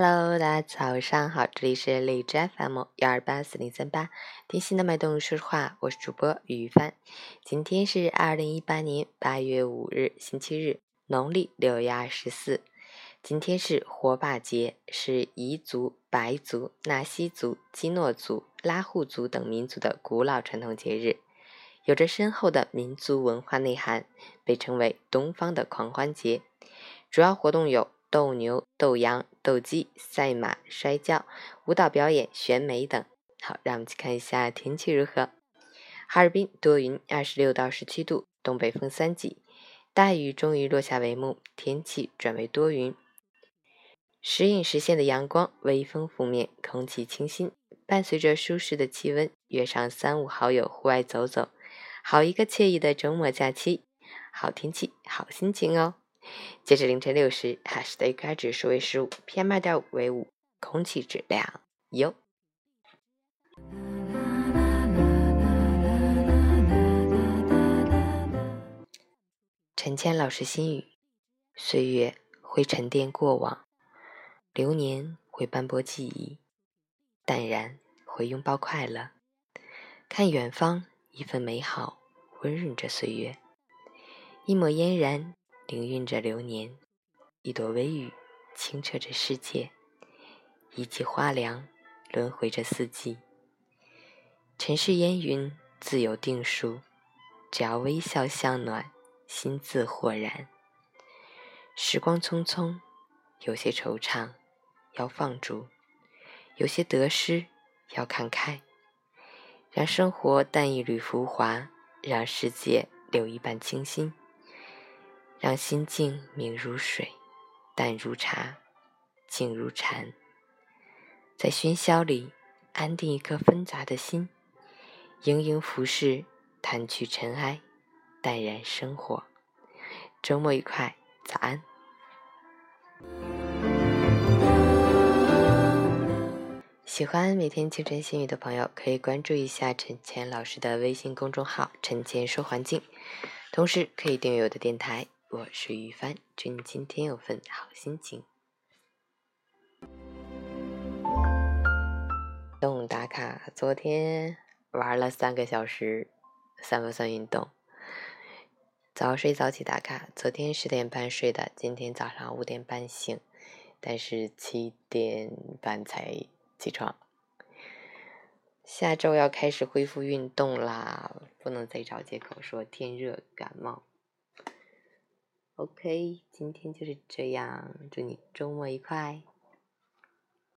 Hello，大家早上好，这里是荔枝 FM 幺二八四零三八，听心的脉动说话，我是主播于帆。今天是二零一八年八月五日，星期日，农历六月二十四。今天是火把节，是彝族、白族、纳西族、基诺族、拉祜族等民族的古老传统节日，有着深厚的民族文化内涵，被称为东方的狂欢节。主要活动有。斗牛、斗羊、斗鸡、赛马、摔跤、舞蹈表演、选美等。好，让我们去看一下天气如何。哈尔滨多云，二十六到十七度，东北风三级，大雨终于落下帷幕，天气转为多云，时隐时现的阳光，微风拂面，空气清新，伴随着舒适的气温，约上三五好友户外走走，好一个惬意的周末假期，好天气，好心情哦。截至凌晨六时，哈市的 AQI 指数为十五，PM 二点五为五，空气质量优。陈谦老师心语：岁月会沉淀过往，流年会斑驳记忆，淡然会拥抱快乐。看远方，一份美好温润着岁月，一抹嫣然。凌晕着流年，一朵微雨清澈着世界，一季花凉轮回着四季。尘世烟云自有定数，只要微笑向暖，心自豁然。时光匆匆，有些惆怅要放逐，有些得失要看开，让生活淡一缕浮华，让世界留一半清新。让心境明如水，淡如茶，静如禅，在喧嚣里安定一颗纷杂的心，盈盈浮世，掸去尘埃，淡然生活。周末愉快，早安！喜欢每天清晨心语的朋友，可以关注一下陈谦老师的微信公众号“陈谦说环境”，同时可以订阅我的电台。我是于帆，祝你今天有份好心情。动打卡，昨天玩了三个小时，算不算运动？早睡早起打卡，昨天十点半睡的，今天早上五点半醒，但是七点半才起床。下周要开始恢复运动啦，不能再找借口说天热感冒。OK，今天就是这样，祝你周末愉快。